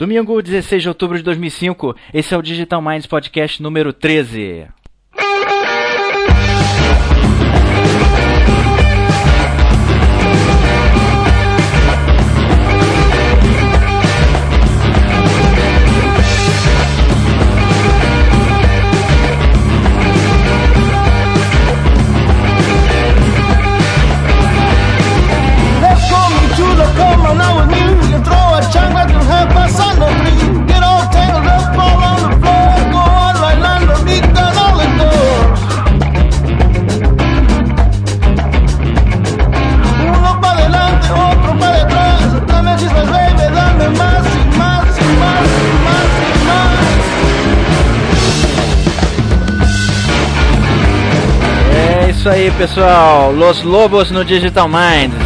Domingo, 16 de outubro de 2005, esse é o Digital Minds Podcast número 13. Isso aí, pessoal. Los Lobos no Digital Minds.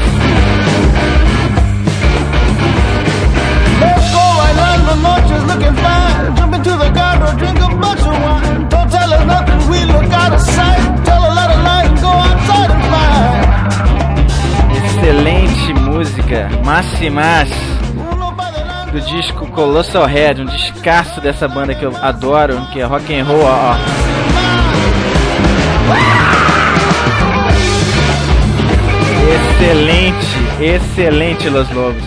Excelente música, Massimas do disco Colossal Head, um descasso dessa banda que eu adoro, que é rock and roll, ó. Excelente, excelente Los Lobos.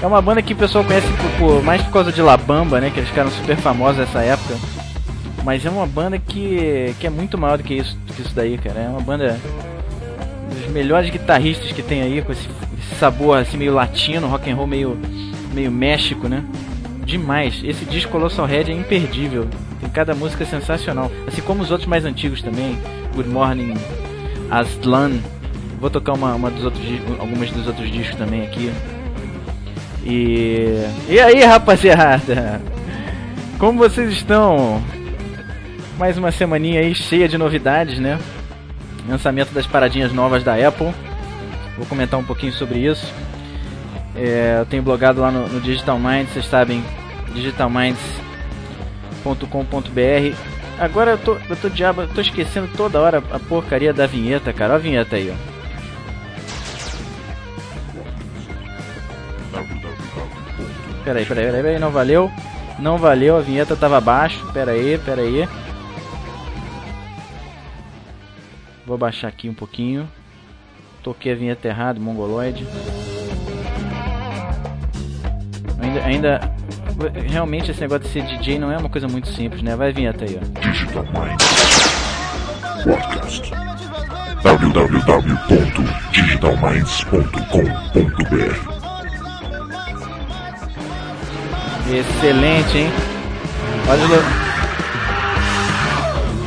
É uma banda que o pessoal conhece por, por, mais por causa de La Bamba, né? Que eles ficaram super famosos nessa época. Mas é uma banda que, que é muito maior do que isso, do que isso daí, cara. É uma banda dos melhores guitarristas que tem aí, com esse, esse sabor assim meio latino, rock and roll meio, meio México, né? Demais. Esse disco Colossal Head é imperdível. Tem cada música sensacional. Assim como os outros mais antigos também. Good Morning Aslan Vou tocar uma, uma dos outros, algumas dos outros discos também aqui. E. E aí, rapaziada? Como vocês estão? Mais uma semaninha aí cheia de novidades, né? Lançamento das paradinhas novas da Apple. Vou comentar um pouquinho sobre isso. É, eu tenho blogado lá no, no Digital Minds, vocês sabem, digitalminds.com.br. Agora eu tô, eu tô diabo, eu tô esquecendo toda hora a porcaria da vinheta, cara. Olha a vinheta aí, ó. Peraí, peraí, peraí, não valeu. Não valeu, a vinheta tava abaixo. Peraí, peraí. Vou baixar aqui um pouquinho. Toquei a vinheta errado, mongoloide. Ainda, ainda. Realmente esse negócio de ser DJ não é uma coisa muito simples, né? Vai a vinheta aí, ó. Digital Mind Podcast www.digitalminds.com.br Excelente, hein? Olha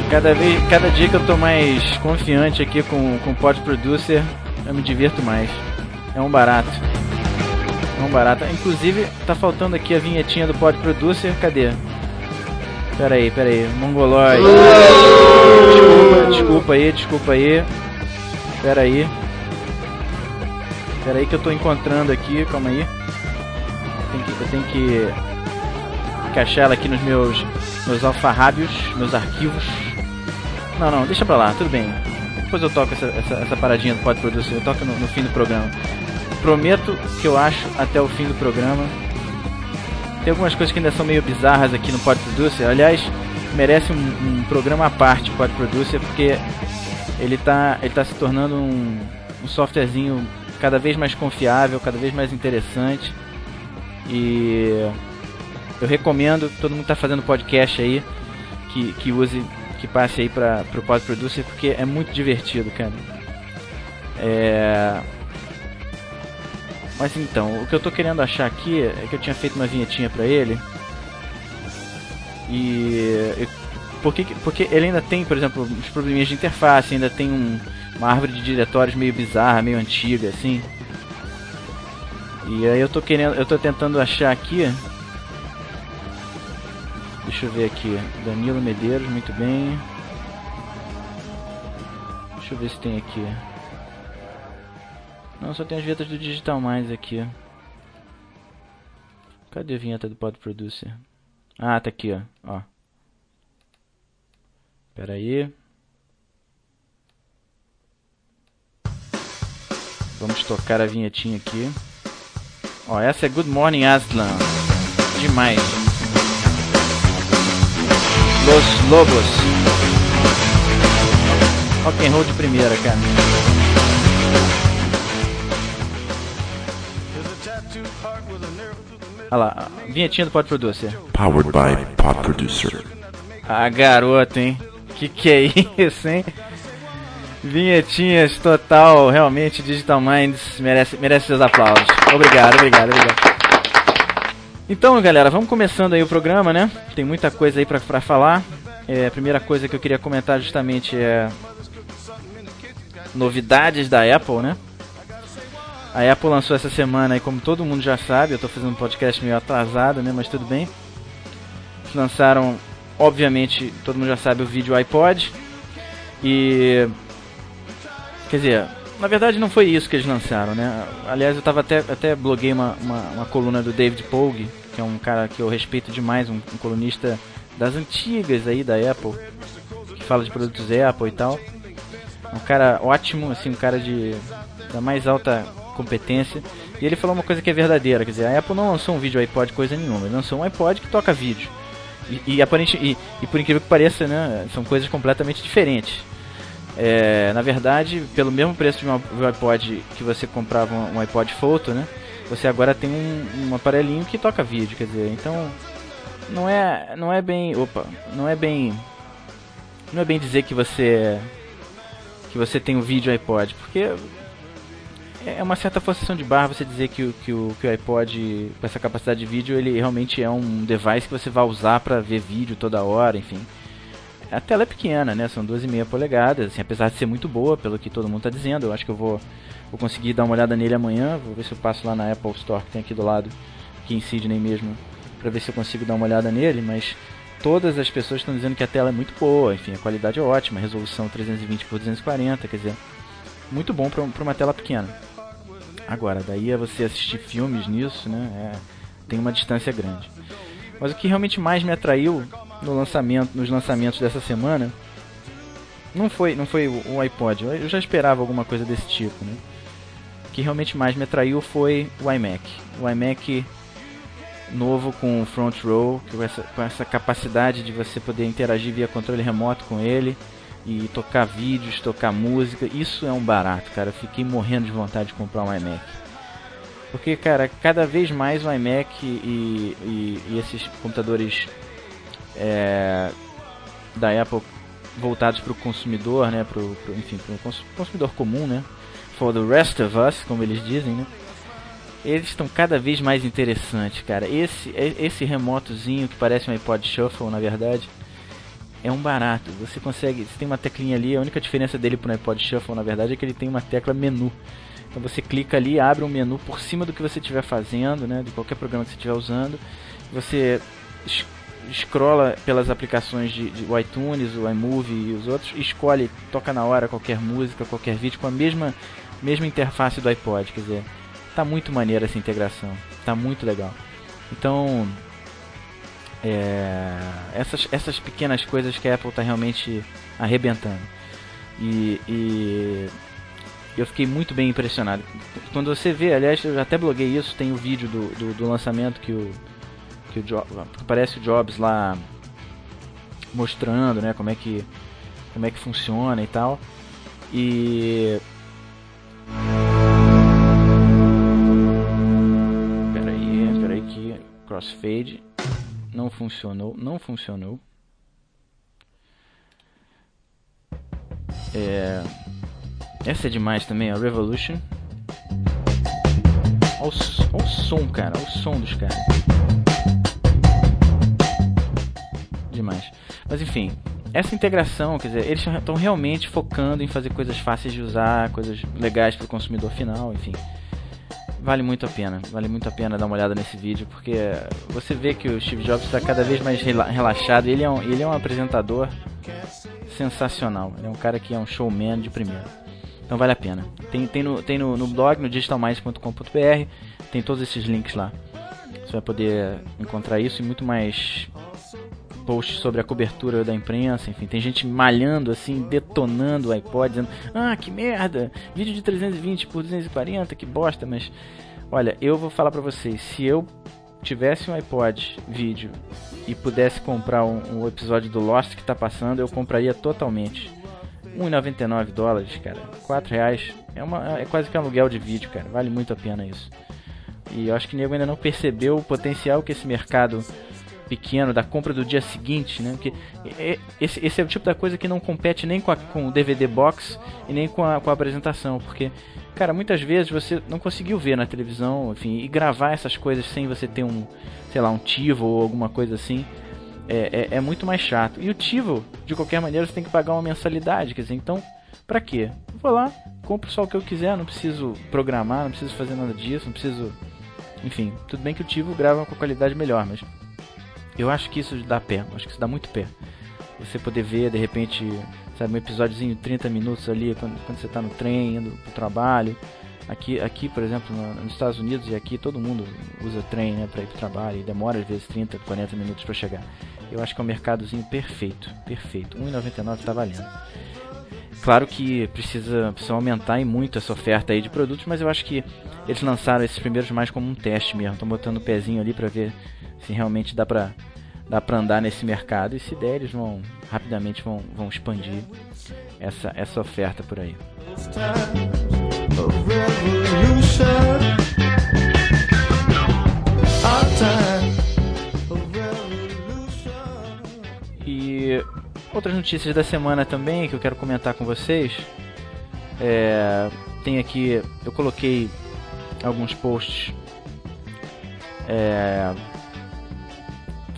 cada vez, cada dia que eu tô mais confiante aqui com com o Pod Producer, eu me divirto mais. É um barato. É um barato. Inclusive, tá faltando aqui a vinhetinha do Pod Producer. Cadê? Pera aí, pera aí. Mongoloid. Desculpa, desculpa aí, desculpa aí. Pera aí. Pera aí que eu tô encontrando aqui, calma aí. Eu tenho que, eu tenho que encaixar ela aqui nos meus, meus alfarrábios, meus arquivos. Não, não, deixa pra lá, tudo bem. Depois eu toco essa, essa, essa paradinha do Pod Producer, eu toco no, no fim do programa. Prometo que eu acho até o fim do programa. Tem algumas coisas que ainda são meio bizarras aqui no Pod Producer. Aliás, merece um, um programa à parte Pod Producer, porque ele está ele tá se tornando um, um softwarezinho cada vez mais confiável, cada vez mais interessante. E eu recomendo, todo mundo está fazendo podcast aí, que, que use, que passe aí para o Pod Producer, porque é muito divertido, cara. É... Mas então, o que eu tô querendo achar aqui é que eu tinha feito uma vinhetinha para ele. E. Porque, porque ele ainda tem, por exemplo, uns probleminhas de interface, ainda tem um, uma árvore de diretórios meio bizarra, meio antiga, assim. E aí eu tô querendo, eu tô tentando achar aqui Deixa eu ver aqui. Danilo Medeiros, muito bem. Deixa eu ver se tem aqui. Não, só tem as vinhetas do Digital Mais aqui. Cadê a vinheta do Pod Producer? Ah, tá aqui, ó. ó. Pera aí. Vamos tocar a vinhetinha aqui. Ó, essa é Good Morning Aslan. demais. Los Lobos. Rock and roll de primeira, cara. Olha lá, vinhetinha do Pod Producer. Powered by Pod Producer. Ah, garoto, hein? Que que é isso, hein? Vinhetinhas total, realmente Digital Minds merece, merece seus aplausos. Obrigado, obrigado, obrigado. Então, galera, vamos começando aí o programa, né? Tem muita coisa aí pra, pra falar. É, a primeira coisa que eu queria comentar justamente é novidades da Apple, né? A Apple lançou essa semana, e como todo mundo já sabe, eu estou fazendo um podcast meio atrasado, né? Mas tudo bem. Eles lançaram, obviamente, todo mundo já sabe o vídeo iPod. E. Quer dizer, na verdade não foi isso que eles lançaram, né? Aliás, eu tava até, até bloguei uma, uma, uma coluna do David Pogue, que é um cara que eu respeito demais, um, um colunista das antigas aí da Apple, que fala de produtos Apple e tal. Um cara ótimo, assim, um cara de da mais alta competência. E ele falou uma coisa que é verdadeira, quer dizer, a Apple não lançou um vídeo iPod coisa nenhuma, ele lançou um iPod que toca vídeo. E, e, aparente, e, e por incrível que pareça, né, são coisas completamente diferentes. É, na verdade, pelo mesmo preço de um iPod que você comprava um, iPod Photo, né, você agora tem um, um aparelhinho que toca vídeo, quer dizer, então não é não é bem, opa, não é bem não é bem dizer que você que você tem um vídeo iPod, porque é uma certa forçação de barra você dizer que, que, o, que o iPod, com essa capacidade de vídeo, ele realmente é um device que você vai usar para ver vídeo toda hora, enfim. A tela é pequena, né? São 12,5 polegadas, assim, apesar de ser muito boa, pelo que todo mundo está dizendo. Eu acho que eu vou, vou conseguir dar uma olhada nele amanhã. Vou ver se eu passo lá na Apple Store que tem aqui do lado, aqui em Sydney mesmo, para ver se eu consigo dar uma olhada nele. Mas todas as pessoas estão dizendo que a tela é muito boa, enfim, a qualidade é ótima, resolução 320 por 240, quer dizer, muito bom para uma tela pequena. Agora, daí é você assistir filmes nisso, né? É, tem uma distância grande. Mas o que realmente mais me atraiu no lançamento, nos lançamentos dessa semana não foi, não foi o, iPod. Eu já esperava alguma coisa desse tipo, né? O que realmente mais me atraiu foi o iMac. O iMac novo com front row, com essa, com essa capacidade de você poder interagir via controle remoto com ele e tocar vídeos, tocar música, isso é um barato, cara. Eu fiquei morrendo de vontade de comprar um iMac. Porque, cara, cada vez mais o iMac e, e, e esses computadores é, da Apple voltados para o consumidor, né, pro, pro enfim, para o consumidor comum, né, for the rest of us, como eles dizem, né, eles estão cada vez mais interessantes, cara. Esse, esse remotozinho que parece um iPod Shuffle, na verdade, é um barato. Você consegue, você tem uma teclinha ali, a única diferença dele para o iPod Shuffle, na verdade, é que ele tem uma tecla menu. Então você clica ali, abre um menu por cima do que você estiver fazendo, né, de qualquer programa que você estiver usando. Você scrolla pelas aplicações de, de iTunes, o iMovie e os outros, e escolhe, toca na hora qualquer música, qualquer vídeo com a mesma mesma interface do iPod, quer dizer, tá muito maneira essa integração, tá muito legal. Então, é, essas, essas pequenas coisas que a Apple está realmente arrebentando. E, e, eu fiquei muito bem impressionado. Quando você vê, aliás, eu até bloguei isso, tem o vídeo do, do, do lançamento que o, que o Jobs, aparece o Jobs lá mostrando, né, como é que como é que funciona e tal. E Peraí, peraí que crossfade não funcionou, não funcionou. É... Essa é demais também, a Revolution. Olha o, olha o som, cara, olha o som dos caras. Demais. Mas enfim, essa integração, quer dizer, eles estão realmente focando em fazer coisas fáceis de usar, coisas legais para o consumidor final, enfim vale muito a pena. Vale muito a pena dar uma olhada nesse vídeo, porque você vê que o Steve Jobs está cada vez mais relaxado. Ele é, um, ele é um apresentador sensacional. Ele é um cara que é um showman de primeira. Então vale a pena. Tem, tem, no, tem no, no blog, no digitalmais.com.br, tem todos esses links lá. Você vai poder encontrar isso e muito mais posts sobre a cobertura da imprensa, enfim, tem gente malhando assim, detonando o iPod, dizendo: "Ah, que merda! Vídeo de 320 por 240, que bosta", mas olha, eu vou falar para vocês, se eu tivesse um iPod vídeo e pudesse comprar um, um episódio do Lost que tá passando, eu compraria totalmente. 1,99 dólares, cara. 4 reais. É, uma, é quase que um aluguel de vídeo, cara. Vale muito a pena isso. E eu acho que o nego ainda não percebeu o potencial que esse mercado pequeno da compra do dia seguinte, né? Porque esse, esse é o tipo da coisa que não compete nem com, a, com o DVD box e nem com a, com a apresentação, porque cara, muitas vezes você não conseguiu ver na televisão, enfim, e gravar essas coisas sem você ter um, sei lá, um TiVo ou alguma coisa assim, é, é, é muito mais chato. E o TiVo, de qualquer maneira, você tem que pagar uma mensalidade, quer dizer, então, pra quê? vou lá, compro só o que eu quiser, não preciso programar, não preciso fazer nada disso, não preciso enfim, tudo bem que o Tivo grava com qualidade melhor, mas eu acho que isso dá pé, acho que isso dá muito pé. Você poder ver, de repente, sabe, um episódiozinho de 30 minutos ali, quando, quando você está no trem, indo pro trabalho. Aqui, aqui, por exemplo, nos Estados Unidos e aqui todo mundo usa trem né, para ir pro trabalho e demora às vezes 30, 40 minutos para chegar. Eu acho que é um mercadozinho perfeito, perfeito. 1,99 tá valendo. Claro que precisa, precisa aumentar e muito essa oferta aí de produtos, mas eu acho que eles lançaram esses primeiros mais como um teste mesmo. Estão botando o pezinho ali para ver se realmente dá pra, dá pra andar nesse mercado. E se der, eles vão rapidamente vão, vão expandir essa, essa oferta por aí. E outras notícias da semana também que eu quero comentar com vocês. É, tem aqui, eu coloquei alguns posts é,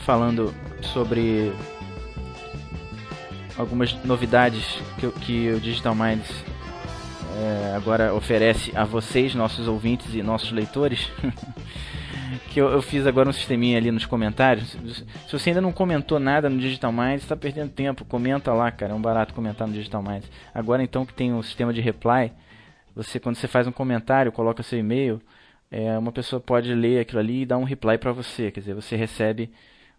falando sobre algumas novidades que, que o Digital Minds é, agora oferece a vocês, nossos ouvintes e nossos leitores. que eu, eu, fiz agora um sisteminha ali nos comentários. Se você ainda não comentou nada no Digital Minds, está perdendo tempo. Comenta lá, cara. É um barato comentar no Digital Minds. Agora então que tem o sistema de reply, você quando você faz um comentário, coloca seu e-mail, é, uma pessoa pode ler aquilo ali e dar um reply para você, quer dizer, você recebe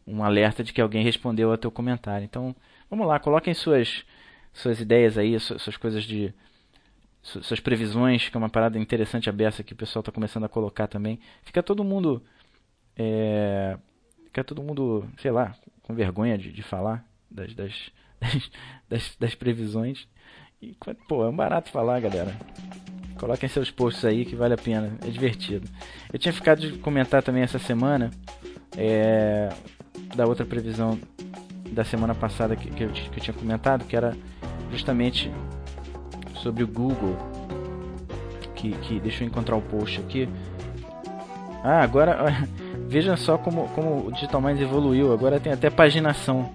um alerta de que alguém respondeu ao teu comentário. Então, vamos lá, coloquem suas suas ideias aí, suas coisas de suas previsões, que é uma parada interessante aberta que o pessoal está começando a colocar também. Fica todo mundo é, fica todo mundo, sei lá, com vergonha de, de falar das, das, das, das previsões. E, pô, é um barato falar, galera. Coloquem seus posts aí que vale a pena, é divertido. Eu tinha ficado de comentar também essa semana é, da outra previsão da semana passada que, que, eu, que eu tinha comentado, que era justamente sobre o Google. Que, que deixa eu encontrar o post aqui. Ah, agora veja só como, como o Digital Minds evoluiu. Agora tem até paginação.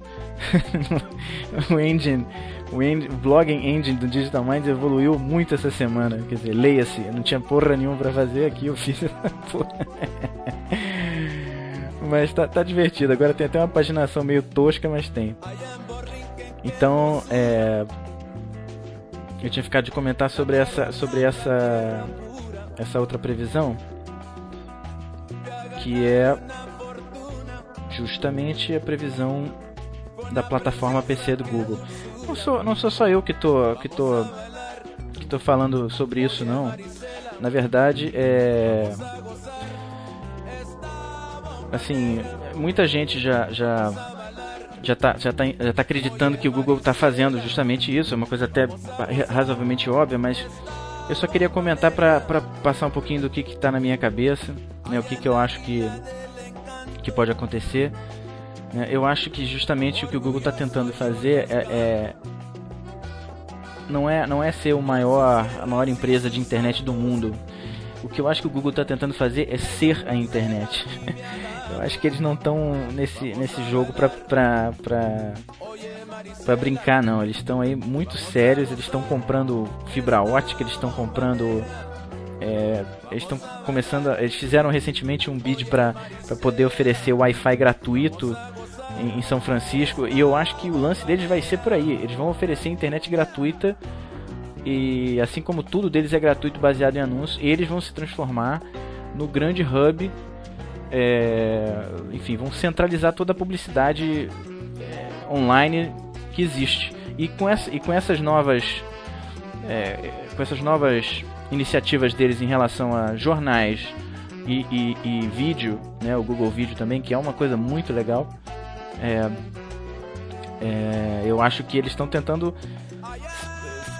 o engine o, o blogging engine do Digital Minds evoluiu muito essa semana. Quer dizer, leia-se, não tinha porra nenhuma pra fazer aqui, eu fiz essa porra. mas tá, tá divertido. Agora tem até uma paginação meio tosca, mas tem. Então, é. Eu tinha ficado de comentar sobre essa. sobre essa. essa outra previsão. Que é justamente a previsão da plataforma PC do Google. Não sou, não sou só eu que tô, que tô, que tô falando sobre isso, não. Na verdade, é assim, muita gente já já já tá, já tá, já tá acreditando que o Google está fazendo justamente isso, é uma coisa até razoavelmente óbvia, mas eu só queria comentar para passar um pouquinho do que está na minha cabeça, né, o que, que eu acho que, que pode acontecer. Né? Eu acho que justamente o que o Google está tentando fazer é, é, não é não é ser o maior a maior empresa de internet do mundo. O que eu acho que o Google está tentando fazer é ser a internet. eu acho que eles não estão nesse nesse jogo para para para brincar não. Eles estão aí muito sérios. Eles estão comprando fibra ótica. Eles estão comprando é, eles estão começando. A, eles fizeram recentemente um bid para poder oferecer Wi-Fi gratuito em, em, São Francisco. E eu acho que o lance deles vai ser por aí. Eles vão oferecer internet gratuita. E assim como tudo deles é gratuito baseado em anúncios, eles vão se transformar no grande hub. É, enfim, vão centralizar toda a publicidade é, online que existe. E com, essa, e com essas novas. É, com essas novas iniciativas deles em relação a jornais, e, e, e, vídeo, né, o Google Vídeo também, que é uma coisa muito legal. É, é, eu acho que eles estão tentando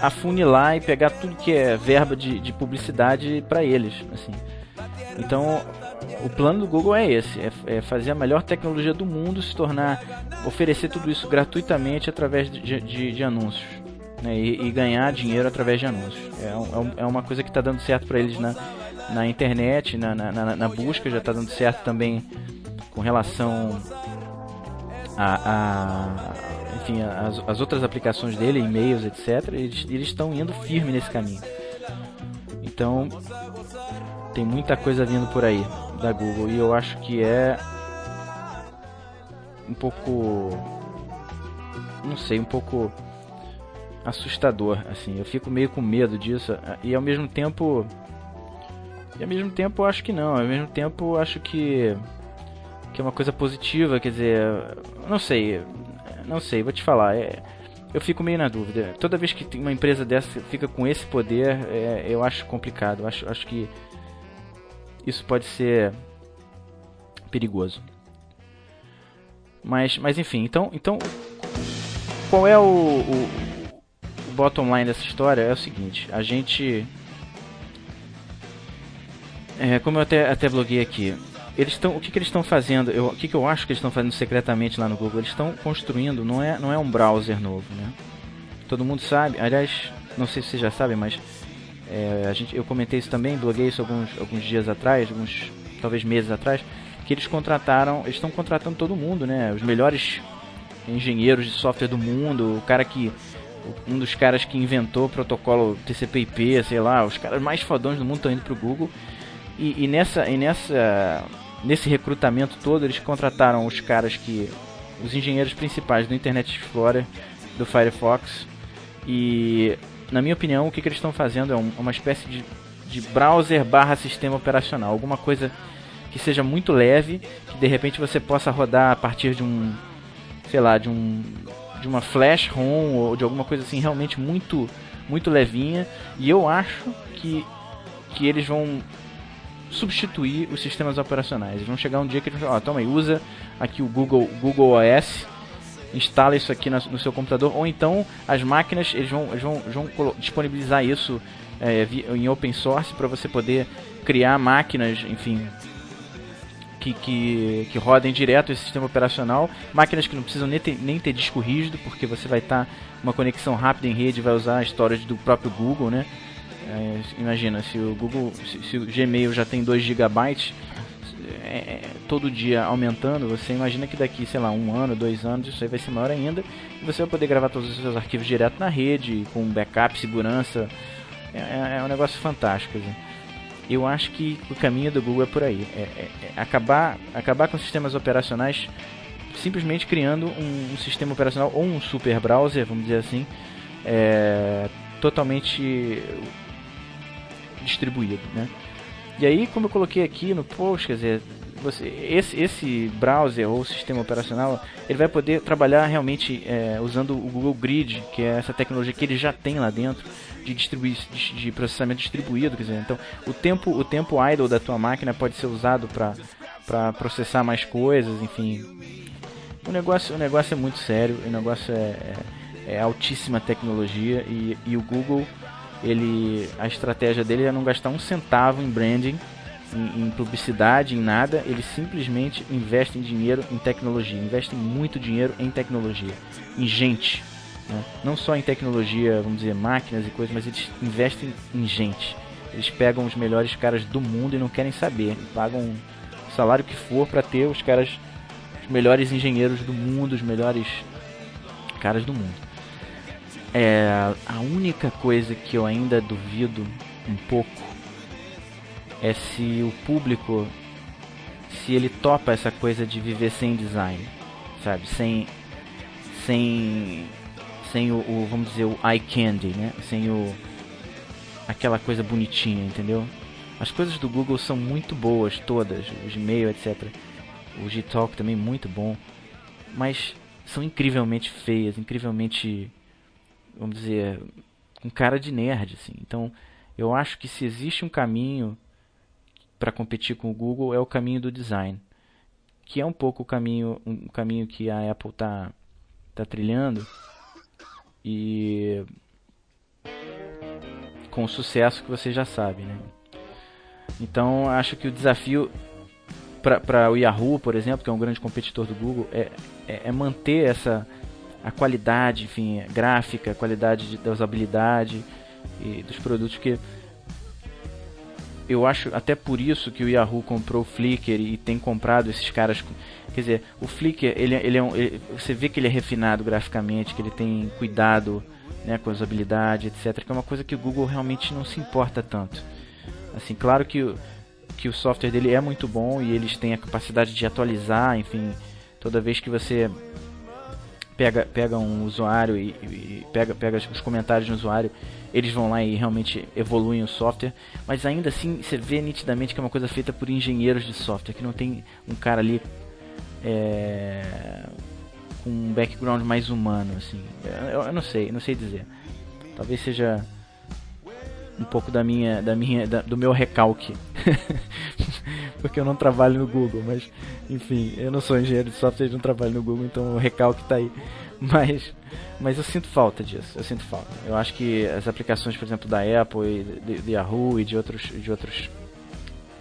afunilar e pegar tudo que é verba de, de publicidade para eles, assim. Então, o plano do Google é esse: é, é, fazer a melhor tecnologia do mundo, se tornar, oferecer tudo isso gratuitamente através de, de, de anúncios. Né, e, e, ganhar dinheiro através de anúncios. É, é, é uma coisa que está dando certo para eles na, na internet, na, na, na, busca, já está dando certo também com relação a, a enfim, as, as, outras aplicações dele, e-mails, etc. Eles estão indo firme nesse caminho. Então, tem muita coisa vindo por aí da Google e eu acho que é um pouco não sei, um pouco assustador, assim. Eu fico meio com medo disso e ao mesmo tempo e ao mesmo tempo acho que não, ao mesmo tempo acho que que é uma coisa positiva, quer dizer, não sei, não sei, vou te falar, é, eu fico meio na dúvida. Toda vez que uma empresa dessa fica com esse poder, é, eu acho complicado. Acho, acho que isso pode ser perigoso. Mas, mas enfim, então, então qual é o, o, o bottom line dessa história? É o seguinte, a gente, é, como eu até, até bloguei aqui, eles estão, o que, que eles estão fazendo? Eu, o que, que eu acho que eles estão fazendo secretamente lá no Google? Eles estão construindo, não é, não é um browser novo, né? Todo mundo sabe, aliás, não sei se vocês já sabem, mas é, a gente, eu comentei isso também, bloguei isso alguns, alguns dias atrás, alguns talvez meses atrás, que eles contrataram, eles estão contratando todo mundo, né? Os melhores engenheiros de software do mundo, o cara que um dos caras que inventou o protocolo TCP/IP, sei lá, os caras mais fodões do mundo estão indo pro Google. E, e, nessa e nessa nesse recrutamento todo, eles contrataram os caras que os engenheiros principais do Internet Explorer, do Firefox e na minha opinião, o que, que eles estão fazendo é um, uma espécie de, de browser barra sistema operacional, alguma coisa que seja muito leve, que de repente você possa rodar a partir de um, sei lá, de um de uma flash ROM ou de alguma coisa assim realmente muito muito levinha. E eu acho que que eles vão substituir os sistemas operacionais. Eles vão chegar um dia que eles vão, ó, toma aí, usa aqui o Google Google OS instala isso aqui no seu computador, ou então as máquinas eles vão, eles vão, vão disponibilizar isso é, em open source para você poder criar máquinas, enfim, que, que, que, rodem direto esse sistema operacional, máquinas que não precisam nem ter, nem ter disco rígido, porque você vai estar tá uma conexão rápida em rede, vai usar a storage do próprio Google, né? É, imagina, se o Google, se, se, o Gmail já tem 2 GB, é, é, todo dia aumentando, você imagina que daqui, sei lá, um ano, dois anos, isso aí vai ser maior ainda. E você vai poder gravar todos os seus arquivos direto na rede, com backup, segurança. É, é, é um negócio fantástico. Assim. Eu acho que o caminho do Google é por aí. É, é, acabar, acabar com sistemas operacionais simplesmente criando um, um, sistema operacional ou um super browser, vamos dizer assim, totalmente distribuído, né? E aí, como eu coloquei aqui no post, quer dizer, você, esse, esse browser ou sistema operacional, ele vai poder trabalhar realmente é, usando o Google Grid, que é essa tecnologia que ele já tem lá dentro de, distribuir, de, de processamento distribuído, quer dizer, então o tempo, o tempo idle da tua máquina pode ser usado para processar mais coisas, enfim. O negócio, o negócio é muito sério, o negócio é, é, é altíssima tecnologia e, e o Google ele a estratégia dele é não gastar um centavo em branding, em, em, publicidade, em nada. Ele simplesmente investe em dinheiro em tecnologia, investe muito dinheiro em tecnologia, em gente. Né? Não só em tecnologia, vamos dizer, máquinas e coisas, mas eles investem em gente. Eles pegam os melhores caras do mundo e não querem saber. Pagam o salário que for para ter os caras, os melhores engenheiros do mundo, os melhores caras do mundo. É, a única coisa que eu ainda duvido um pouco é se o público se ele topa essa coisa de viver sem design, sabe? Sem sem sem o, o vamos dizer o eye candy, né? Sem o aquela coisa bonitinha, entendeu? As coisas do Google são muito boas todas, o Gmail, etc. O Gtalk também muito bom, mas são incrivelmente feias, incrivelmente vamos dizer, com cara de nerd, assim. Então, eu acho que se existe um caminho para competir com o Google é o caminho do design, que é um pouco o caminho, um caminho que a Apple está tá trilhando e com o sucesso que você já sabe, né? Então acho que o desafio para o Yahoo, por exemplo, que é um grande competidor do Google, é, é, é manter essa a qualidade, enfim, gráfica, a qualidade de, da usabilidade e dos produtos que eu acho até por isso que o Yahoo comprou o Flickr e tem comprado esses caras. Quer dizer, o Flickr, ele, ele é um, ele, você vê que ele é refinado graficamente, que ele tem cuidado né, com a usabilidade, etc. Que é uma coisa que o Google realmente não se importa tanto. Assim, claro que, que o software dele é muito bom e eles têm a capacidade de atualizar, enfim, toda vez que você pega, pega um usuário e, e, pega, pega os comentários do usuário, eles vão lá e realmente evoluem o software, mas ainda assim você vê nitidamente que é uma coisa feita por engenheiros de software, que não tem um cara ali é, com um background mais humano, assim. Eu, eu, não sei, não sei dizer. Talvez seja um pouco da minha, da minha, da, do meu recalque. porque eu não trabalho no Google, mas enfim, eu não sou engenheiro de software, não trabalho no Google, então o recalque está aí. Mas, mas eu sinto falta disso, eu sinto falta. Eu acho que as aplicações, por exemplo, da Apple e de Yahoo e de outros, de outros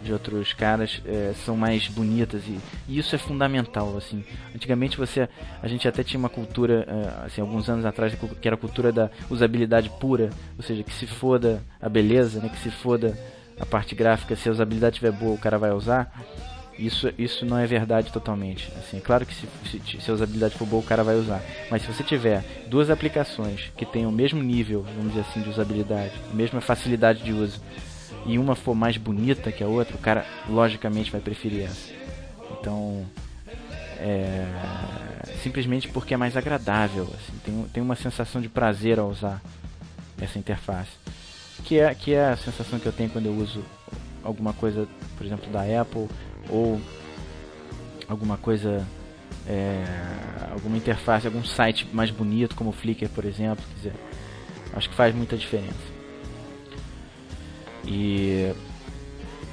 de outros caras é, são mais bonitas e, e, isso é fundamental assim antigamente você a gente até tinha uma cultura é, assim alguns anos atrás que era a cultura da usabilidade pura ou seja que se foda a beleza né que se foda a parte gráfica, se a usabilidade estiver boa, o cara vai usar. Isso, isso não é verdade totalmente. Assim, é claro que se, se, se, a usabilidade for boa, o cara vai usar. Mas se você tiver duas aplicações que tenham o mesmo nível, vamos dizer assim, de usabilidade, mesma facilidade de uso, e uma for mais bonita que a outra, o cara logicamente vai preferir essa. Então, é, simplesmente porque é mais agradável, assim, tem, tem uma sensação de prazer ao usar essa interface que é, que é a sensação que eu tenho quando eu uso alguma coisa, por exemplo, da Apple ou alguma coisa, é, alguma interface, algum site mais bonito como o Flickr, por exemplo. Dizer, acho que faz muita diferença. E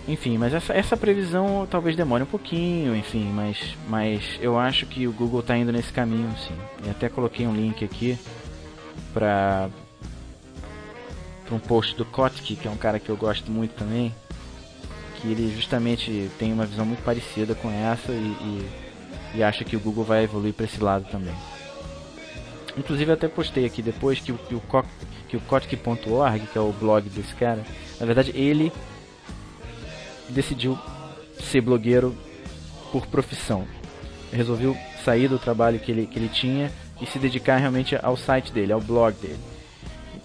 enfim, mas essa, essa previsão talvez demore um pouquinho, enfim, mas, mas eu acho que o Google está indo nesse caminho, sim. E até coloquei um link aqui para para um post do Kotick, que é um cara que eu gosto muito também, que ele justamente tem uma visão muito parecida com essa e, e, e acha que o Google vai evoluir para esse lado também. Inclusive até postei aqui depois que, que o que o Kotick.org, que é o blog desse cara, na verdade ele decidiu ser blogueiro por profissão. Resolveu sair do trabalho que ele, que ele tinha e se dedicar realmente ao site dele, ao blog dele.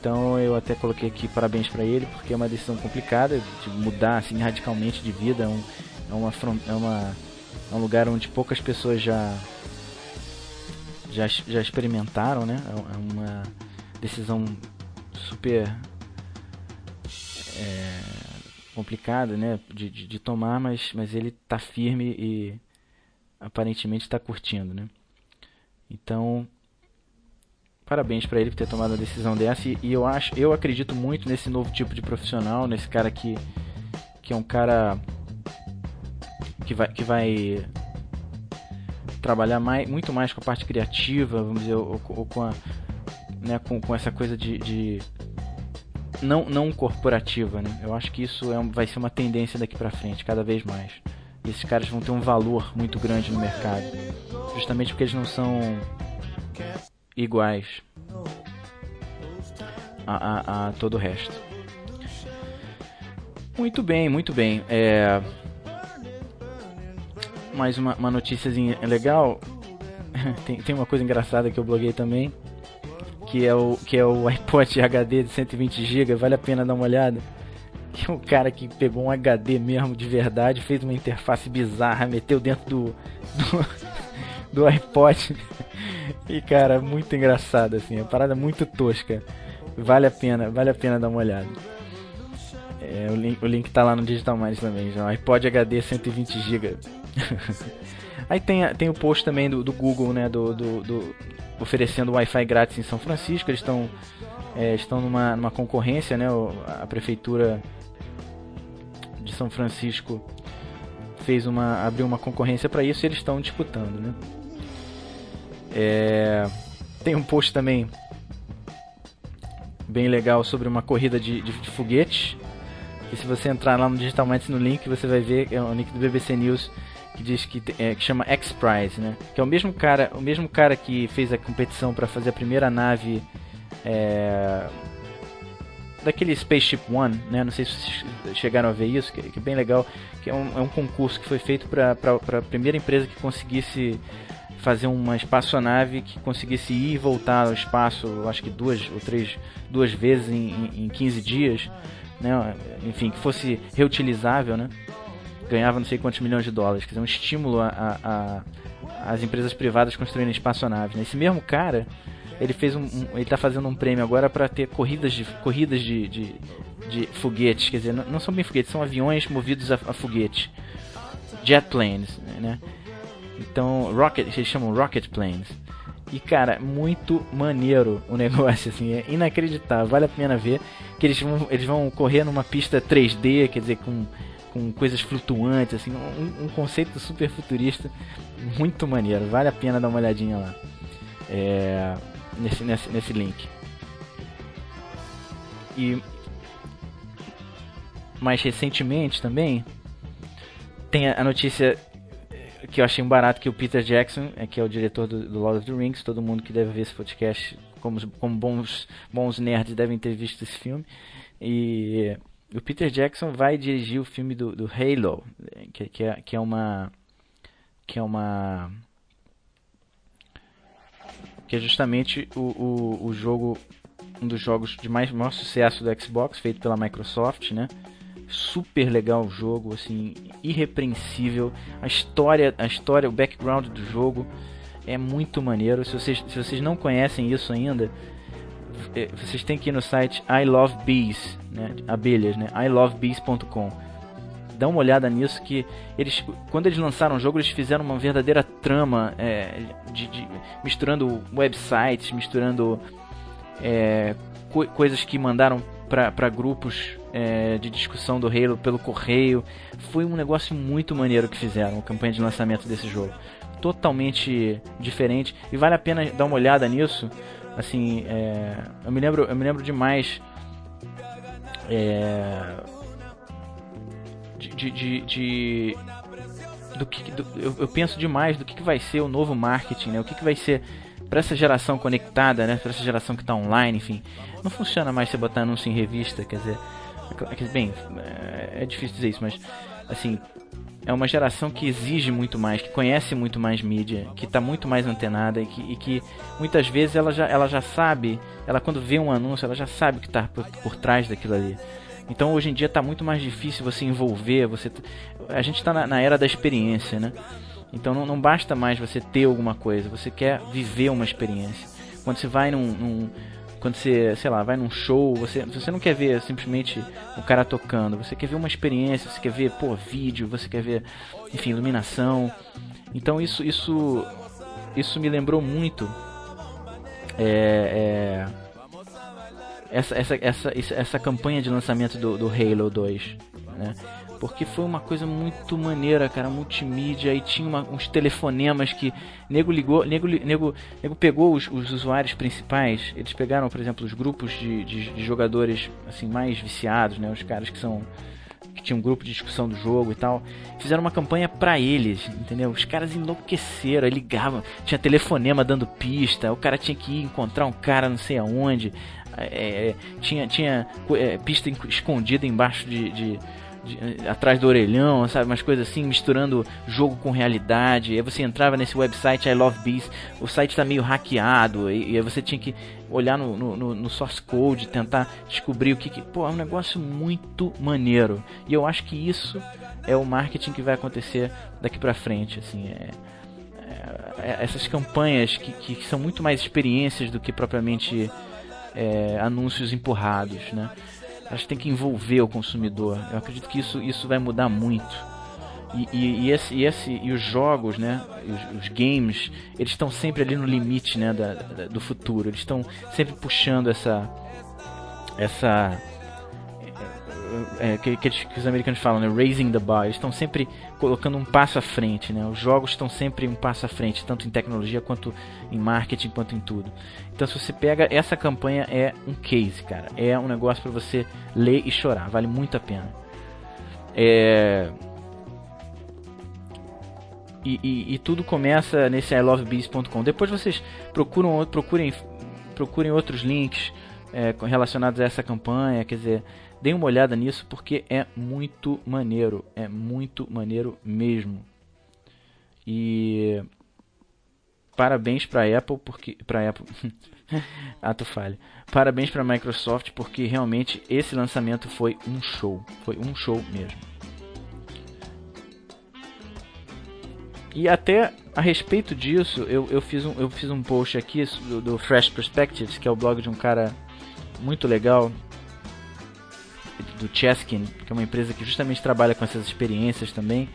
Então eu até coloquei aqui parabéns para ele, porque é uma decisão complicada de mudar assim radicalmente de vida. É, um, é, uma, é, uma, é um lugar onde poucas pessoas já, já, já experimentaram, né? É, é uma decisão super é, complicada, né? De, de, de, tomar, mas, mas ele está firme e aparentemente está curtindo, né? Então parabéns para ele por ter tomado a decisão dessa e, e, eu acho, eu acredito muito nesse novo tipo de profissional, nesse cara que que é um cara que vai que vai trabalhar mais, muito mais com a parte criativa, vamos dizer, ou, ou com a né, com, com essa coisa de, de não não corporativa, né? Eu acho que isso é, vai ser uma tendência daqui para frente, cada vez mais. E esses caras vão ter um valor muito grande no mercado, justamente porque eles não são iguais a, a, a todo o resto. Muito bem, muito bem. É... Mais uma, uma notícia legal. tem, tem uma coisa engraçada que eu bloguei também. Que é o, que é o iPod HD de 120 GB. Vale a pena dar uma olhada. Que é um cara que pegou um HD mesmo de verdade, fez uma interface bizarra, meteu dentro do, do, do iPod e cara, muito engraçado assim, a parada muito tosca. Vale a pena, vale a pena dar uma olhada. É, o, link, o link tá lá no Digital Minds também, já. iPod HD 120 GB. Aí tem, tem o post também do, do Google, né, do, do, do oferecendo Wi-Fi grátis em São Francisco. Eles estão é, estão numa, numa concorrência, né, a prefeitura de de São Francisco fez uma abriu uma concorrência para isso e eles estão disputando, né? É, tem um post também bem legal sobre uma corrida de, de, de foguete. E se você entrar lá no Digital Minds no link, você vai ver é um link do BBC News que diz que, é, que chama X Prize, né? Que é o mesmo cara, o mesmo cara que fez a competição para fazer a primeira nave é, daquele Spaceship One, né? Não sei se vocês chegaram a ver isso, que, que é bem legal. Que é um, é um concurso que foi feito para a primeira empresa que conseguisse fazer uma espaçonave que conseguisse ir e voltar ao espaço, acho que duas ou três, duas vezes em, em, em 15 dias, né? Enfim, que fosse reutilizável, né? Ganhava não sei quantos milhões de dólares, quer dizer, um estímulo as empresas privadas construírem espaçonaves. Né? Esse mesmo cara, ele fez um, um ele está fazendo um prêmio agora para ter corridas de corridas de, de, de, foguetes, quer dizer, não, não, são bem foguetes, são aviões movidos a, a foguete, jet planes, né? Então, rocket, eles chamam rocket planes. E cara, muito maneiro o negócio, assim, é inacreditável, vale a pena ver que eles vão, eles vão correr numa pista 3D, quer dizer, com, com coisas flutuantes, assim, um, um conceito super futurista, muito maneiro, vale a pena dar uma olhadinha lá, é, nesse, nesse, nesse link. E mais recentemente também tem a notícia que eu achei um barato que o Peter Jackson, é, que é o diretor do, do, Lord of the Rings, todo mundo que deve ver esse podcast, como, como bons, bons nerds devem ter visto esse filme. E o Peter Jackson vai dirigir o filme do, do Halo, que, que, é, que é uma. que é uma. que é justamente o, o, o jogo. um dos jogos de mais maior sucesso do Xbox, feito pela Microsoft, né? Super legal o jogo, assim, irrepreensível. A história, a história, o background do jogo é muito maneiro. Se vocês, se vocês não conhecem isso ainda, é, vocês têm que ir no site I Love Bees, né, abelhas, né, ilovebees.com. Dá uma olhada nisso que eles, quando eles lançaram o jogo, eles fizeram uma verdadeira trama é, de, de, misturando websites, misturando é, co coisas que mandaram para grupos é, de discussão do Halo pelo correio. Foi um negócio muito maneiro que fizeram, a campanha de lançamento desse jogo. Totalmente diferente e vale a pena dar uma olhada nisso. Assim, é, eu me lembro, eu me lembro demais é, de, de, de, de do que do, eu, eu, penso demais do que, que vai ser o novo marketing, né? O que, que vai ser para essa geração conectada, né? Para essa geração que está online, enfim, não funciona mais você botar anúncio em revista, quer dizer, bem, é, é difícil dizer isso, mas assim, é uma geração que exige muito mais, que conhece muito mais mídia, que está muito mais antenada e que, e que, muitas vezes ela já, ela já sabe, ela quando vê um anúncio, ela já sabe o que está por, por trás daquilo ali. Então hoje em dia está muito mais difícil você envolver, você a gente está na, na, era da experiência, né? Então não, não basta mais você ter alguma coisa, você quer viver uma experiência. Quando você vai num, num quando você, sei lá, vai num show, você, você não quer ver simplesmente o cara tocando, você quer ver uma experiência, você quer ver, pô, vídeo, você quer ver, enfim, iluminação. Então isso, isso, isso me lembrou muito é, é, essa, essa, essa, essa campanha de lançamento do, do Halo 2, né? Porque foi uma coisa muito maneira, cara, multimídia, e tinha uma, uns telefonemas que nego ligou, nego, nego, nego pegou os, os, usuários principais, eles pegaram, por exemplo, os grupos de, de, de, jogadores assim mais viciados, né, os caras que são que tinham um grupo de discussão do jogo e tal, fizeram uma campanha para eles, entendeu? Os caras enlouqueceram, ligavam, tinha telefonema dando pista, o cara tinha que ir encontrar um cara não sei aonde, é, é tinha, tinha é, pista escondida embaixo de, de eh, atrás do orelhão, sabe? Umas coisas assim, misturando jogo com realidade. Aí você entrava nesse website I Love Bees, o site está meio hackeado, e, e, aí você tinha que olhar no, no, no, source code, tentar descobrir o que, que. Pô, é um negócio muito maneiro. E eu acho que isso é o marketing que vai acontecer daqui pra frente, assim. É, é, é essas campanhas que, que, que, são muito mais experiências do que propriamente é, anúncios empurrados, né? Acho que tem que envolver o consumidor. Eu acredito que isso, isso vai mudar muito. E, e, e, esse, e, esse, e os jogos, né, os, os games, eles estão sempre ali no limite né, da, da, do futuro. Eles estão sempre puxando essa, essa é, que, que, que, os americanos falam, né? Raising the bar. Eles estão sempre colocando um passo à frente, né? Os jogos estão sempre um passo à frente, tanto em tecnologia quanto em marketing, quanto em tudo. Então, se você pega essa campanha, é um case, cara. É um negócio para você ler e chorar. Vale muito a pena. É... E, e, e, tudo começa nesse ilovebees.com. Depois vocês procuram, procurem, procurem outros links é, relacionados a essa campanha. Quer dizer, deem uma olhada nisso porque é muito maneiro. É muito maneiro mesmo. E parabéns para Apple porque para Apple ato falha. Parabéns para Microsoft porque realmente esse lançamento foi um show, foi um show mesmo. E até a respeito disso, eu, eu, fiz, um, eu fiz um post aqui do, do Fresh Perspectives, que é o blog de um cara muito legal, do Cheskin, que é uma empresa que justamente trabalha com essas experiências também,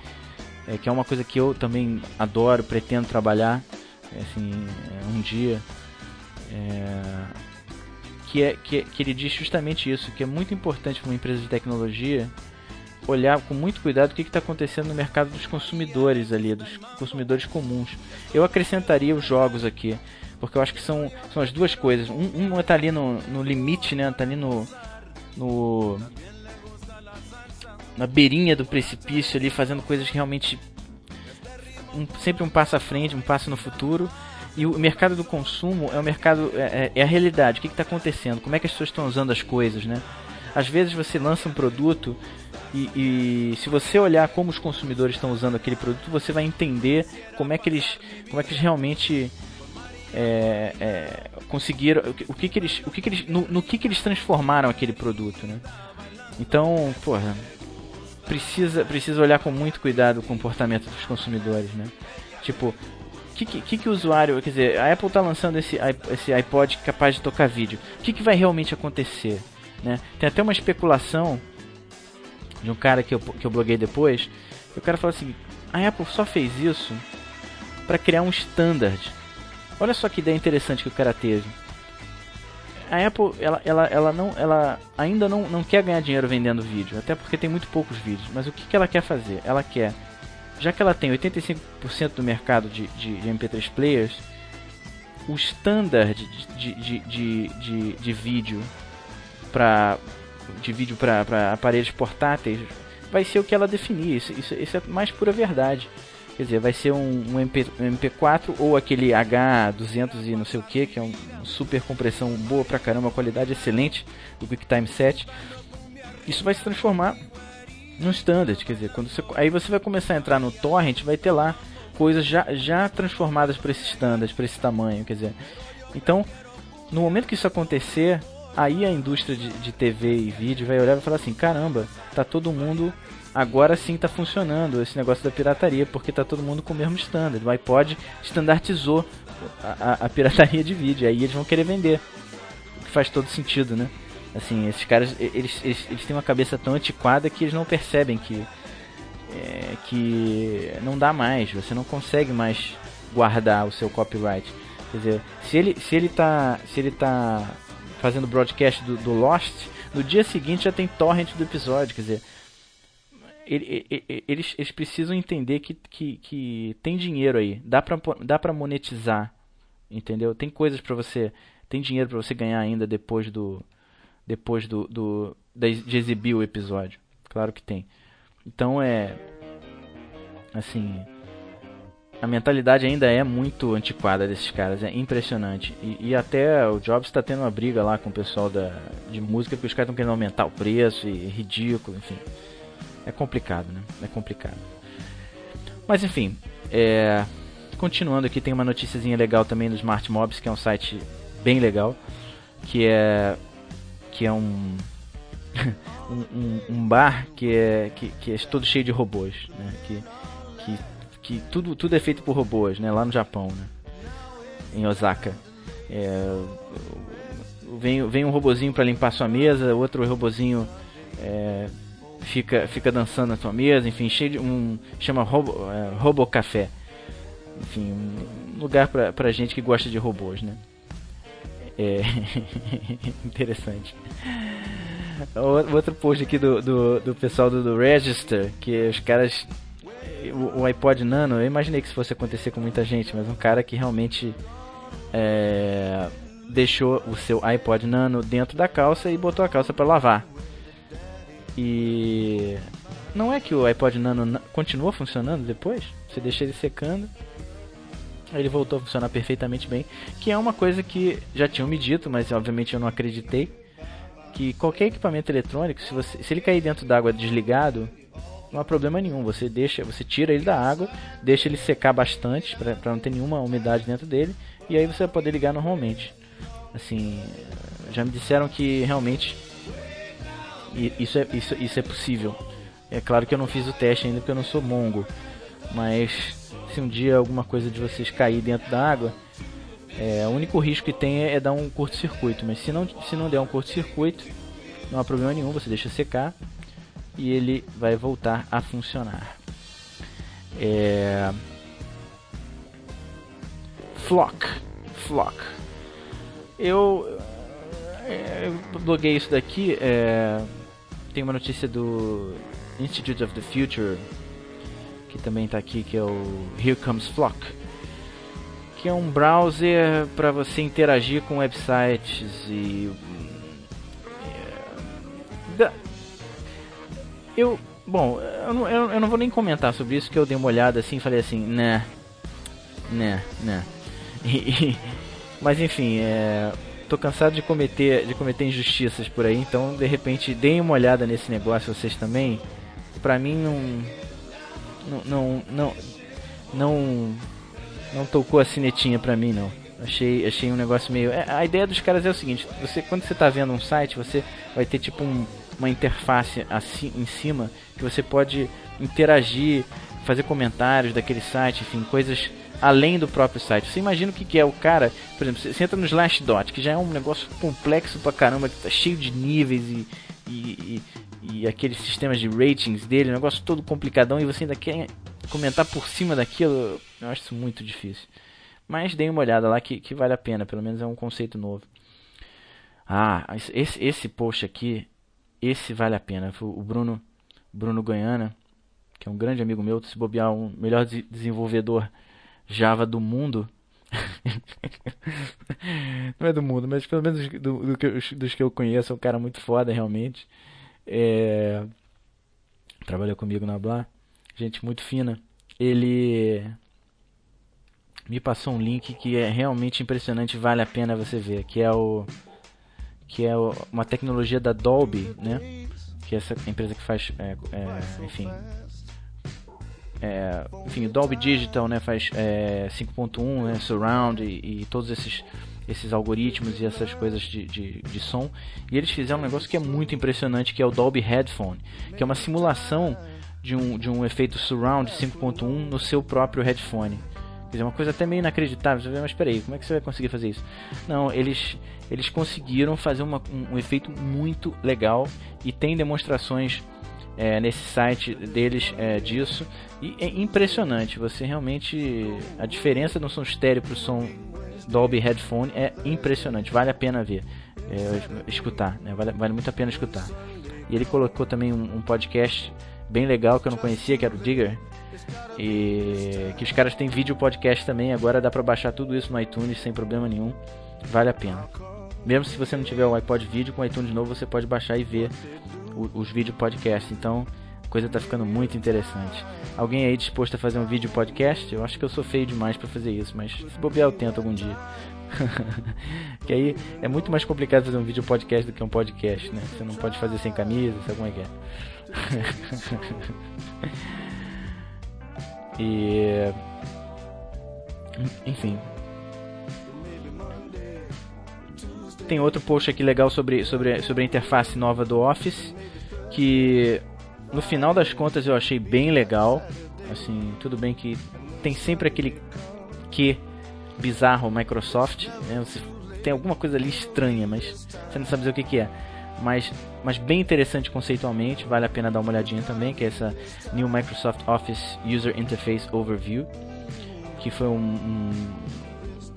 é, que é uma coisa que eu também adoro, pretendo trabalhar é, assim, é, um dia. É, que, é, que, que ele diz justamente isso, que é muito importante para uma empresa de tecnologia olhar com muito cuidado o que está acontecendo no mercado dos consumidores ali, dos consumidores comuns. Eu acrescentaria os jogos aqui, porque eu acho que são, são as duas coisas. Um, um está ali no, no limite, né? Está ali no, no na beirinha do precipício ali, fazendo coisas que realmente um, sempre um passo à frente, um passo no futuro. E o mercado do consumo é o mercado é, é, é a realidade. O que está acontecendo? Como é que as pessoas estão usando as coisas, né? Às vezes você lança um produto e, e, se você olhar como os consumidores estão usando aquele produto, você vai entender como é que eles, como é que eles realmente é, é, conseguiram, o que, que eles, o que, que eles, no, no que, que eles transformaram aquele produto, né? Então, porra, precisa, precisa olhar com muito cuidado o comportamento dos consumidores, né? Tipo, que, que, que, o usuário. Quer dizer, a Apple está lançando esse, esse iPod capaz de tocar vídeo. O que, que vai realmente acontecer? Né? Tem até uma especulação de um cara que eu, que eu bloguei depois. O cara falou assim: a Apple só fez isso para criar um standard. Olha só que ideia interessante que o cara teve a Apple ela, ela, ela, não, ela ainda não, não quer ganhar dinheiro vendendo vídeo, até porque tem muito poucos vídeos. Mas o que, que ela quer fazer? Ela quer, já que ela tem 85% do mercado de, de, de, MP3 players, o standard de, de, de, de, de vídeo para de vídeo para aparelhos portáteis vai ser o que ela definir. Isso, isso, isso é mais pura verdade. Quer dizer, vai ser um, um, MP, um MP4 ou aquele H200 e não sei o que, que é um, uma super compressão boa pra caramba, qualidade excelente do QuickTime 7. Isso vai se transformar no standard, quer dizer, quando você, aí você vai começar a entrar no torrent, vai ter lá coisas já, já transformadas para esse standard, para esse tamanho, quer dizer. Então, no momento que isso acontecer, aí a indústria de, de TV e vídeo vai olhar e falar assim, caramba, tá todo mundo agora sim está funcionando esse negócio da pirataria, porque está todo mundo com o mesmo standard. O iPod standardizou a, a, a, pirataria de vídeo, aí eles vão querer vender. O que faz todo sentido, né? Assim, esses caras, eles, eles, eles têm uma cabeça tão antiquada que eles não percebem que, é, que não dá mais, você não consegue mais guardar o seu copyright. Quer dizer, se ele, se ele tá, se ele tá fazendo broadcast do, do Lost, no dia seguinte já tem torrent do episódio, quer dizer, eles, eles precisam entender que, que, que tem dinheiro aí, dá pra, dá pra monetizar, entendeu? Tem coisas para você, tem dinheiro para você ganhar ainda depois do depois do, do de exibir o episódio, claro que tem. Então é assim, a mentalidade ainda é muito antiquada desses caras, é impressionante. E, e até o Jobs está tendo uma briga lá com o pessoal da, de música porque os caras estão querendo aumentar o preço e é ridículo, enfim é complicado, né? É complicado. Mas enfim, é... continuando aqui, tem uma noticiazinha legal também do Smart Mobs, que é um site bem legal, que é que é um um, um, bar que é que, que, é todo cheio de robôs, né? Que, que tudo tudo é feito por robôs, né? Lá no Japão, né? Em Osaka. É, vem, vem um robozinho para limpar sua mesa, outro robozinho é, fica, fica dançando na tua mesa, enfim, cheio de um. chama Robo, é, Robo Café. Enfim, um lugar pra, pra gente que gosta de robôs, né? É interessante. Outro post aqui do, do, do pessoal do, do, Register, que os caras. O, iPod Nano, eu imaginei que isso fosse acontecer com muita gente, mas um cara que realmente é, deixou o seu iPod Nano dentro da calça e botou a calça para lavar. E não é que o iPod Nano continua funcionando depois? Você deixa ele secando, ele voltou a funcionar perfeitamente bem, que é uma coisa que já tinham me dito, mas obviamente eu não acreditei, que qualquer equipamento eletrônico, se, você, se ele cair dentro d'água desligado, não há problema nenhum. Você deixa, você tira ele da água, deixa ele secar bastante para não ter nenhuma umidade dentro dele e aí você vai poder ligar normalmente. Assim, já me disseram que realmente isso é, isso, isso é possível. É claro que eu não fiz o teste ainda porque eu não sou mongo, mas se um dia alguma coisa de vocês cair dentro da água, é, o único risco que tem é, é dar um curto-circuito. Mas se não, se não der um curto-circuito, não há problema nenhum, você deixa secar e ele vai voltar a funcionar. É... Flock. Flock. Eu, é, eu bloguei isso daqui. É... Tem uma notícia do Institute of the Future que também está aqui, que é o Here Comes Flock, que é um browser para você interagir com websites e eu bom eu não, eu não vou nem comentar sobre isso que eu dei uma olhada assim e falei assim né né né mas enfim é, tô cansado de cometer de cometer injustiças por aí então de repente deem uma olhada nesse negócio vocês também pra mim não não, não, não, não, tocou a sinetinha pra mim, não. Achei, achei um negócio meio. É, a ideia dos caras é o seguinte: você, quando você está vendo um site, você vai ter tipo um, uma interface assim em cima que você pode interagir, fazer comentários daquele site, enfim, coisas além do próprio site. Você imagina o que, que é o cara, por exemplo, você entra no Slashdot, que já é um negócio complexo pra caramba, que tá cheio de níveis e, e, e aqueles sistemas de ratings dele, um negócio todo complicadão, e você ainda quer comentar por cima daquilo, eu acho isso muito difícil. Mas dei uma olhada lá que, que vale a pena, pelo menos é um conceito novo. Ah, esse, esse post aqui, esse vale a pena. O Bruno, Bruno Goiana, que é um grande amigo meu, se bobear um melhor desenvolvedor Java do mundo. Não é do mundo, mas pelo menos do, do que, dos que eu conheço, é um cara muito foda realmente. É... Trabalhou comigo na Blá. Gente muito fina. Ele me passou um link que é realmente impressionante, vale a pena você ver, que é o que é uma tecnologia da Dolby, né? Que é essa empresa que faz, é, é, enfim, é, enfim, o Dolby Digital, né? Faz é, 5.1, né? Surround e, e todos esses esses algoritmos e essas coisas de, de, de, som. E eles fizeram um negócio que é muito impressionante, que é o Dolby Headphone, que é uma simulação de um, de um efeito surround 5.1 no seu próprio headphone. Quer dizer, uma coisa até meio inacreditável. Você vê, mas peraí, como é que você vai conseguir fazer isso? Não, eles, eles conseguiram fazer uma, um, um efeito muito legal e tem demonstrações é, nesse site deles é, disso. E é impressionante, você realmente. A diferença no som estéreo para o som Dolby Headphone é impressionante, vale a pena ver, é, escutar, né? vale, vale, muito a pena escutar. E ele colocou também um, um, podcast bem legal que eu não conhecia, que era o Digger, e que os caras têm vídeo podcast também, agora dá pra baixar tudo isso no iTunes sem problema nenhum, vale a pena. Mesmo se você não tiver o iPod vídeo com o iTunes novo, você pode baixar e ver os, os vídeos podcast. Então, a coisa tá ficando muito interessante. Alguém aí disposto a fazer um vídeo podcast? Eu acho que eu sou feio demais para fazer isso, mas se bobear eu tento algum dia. que aí é muito mais complicado fazer um vídeo podcast do que um podcast, né? Você não pode fazer sem camisa, sabe como é que é? e enfim. Tem outro post aqui legal sobre, sobre, sobre a interface nova do Office que no final das contas eu achei bem legal. Assim, tudo bem que tem sempre aquele que bizarro Microsoft, né? Tem alguma coisa ali estranha, mas você não sabe dizer o que, que é. Mas, mas bem interessante conceitualmente, vale a pena dar uma olhadinha também, que é essa New Microsoft Office User Interface Overview, que foi um, um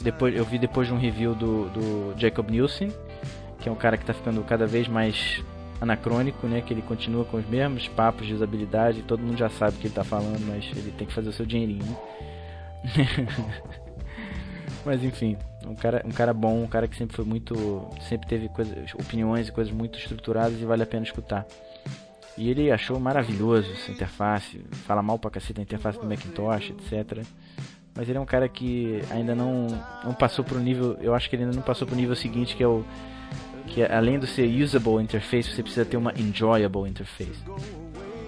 depois eu vi depois de um review do, do Jacob Nielsen, que é um cara que está ficando cada vez mais anacrônico, né? Que ele continua com os mesmos papos de usabilidade, todo mundo já sabe o que ele está falando, mas ele tem que fazer o seu dinheirinho. Né? mas enfim, um cara, um cara bom, um cara que sempre foi muito, sempre teve opiniões e coisas muito estruturadas e vale a pena escutar. E ele achou maravilhoso essa interface, fala mal pra cacete da interface do Macintosh, etc. Mas ele é um cara que ainda não, não passou pro nível, eu acho que ele ainda não passou pro nível seguinte, que é o que é, além do ser usable interface, você precisa ter uma enjoyable interface.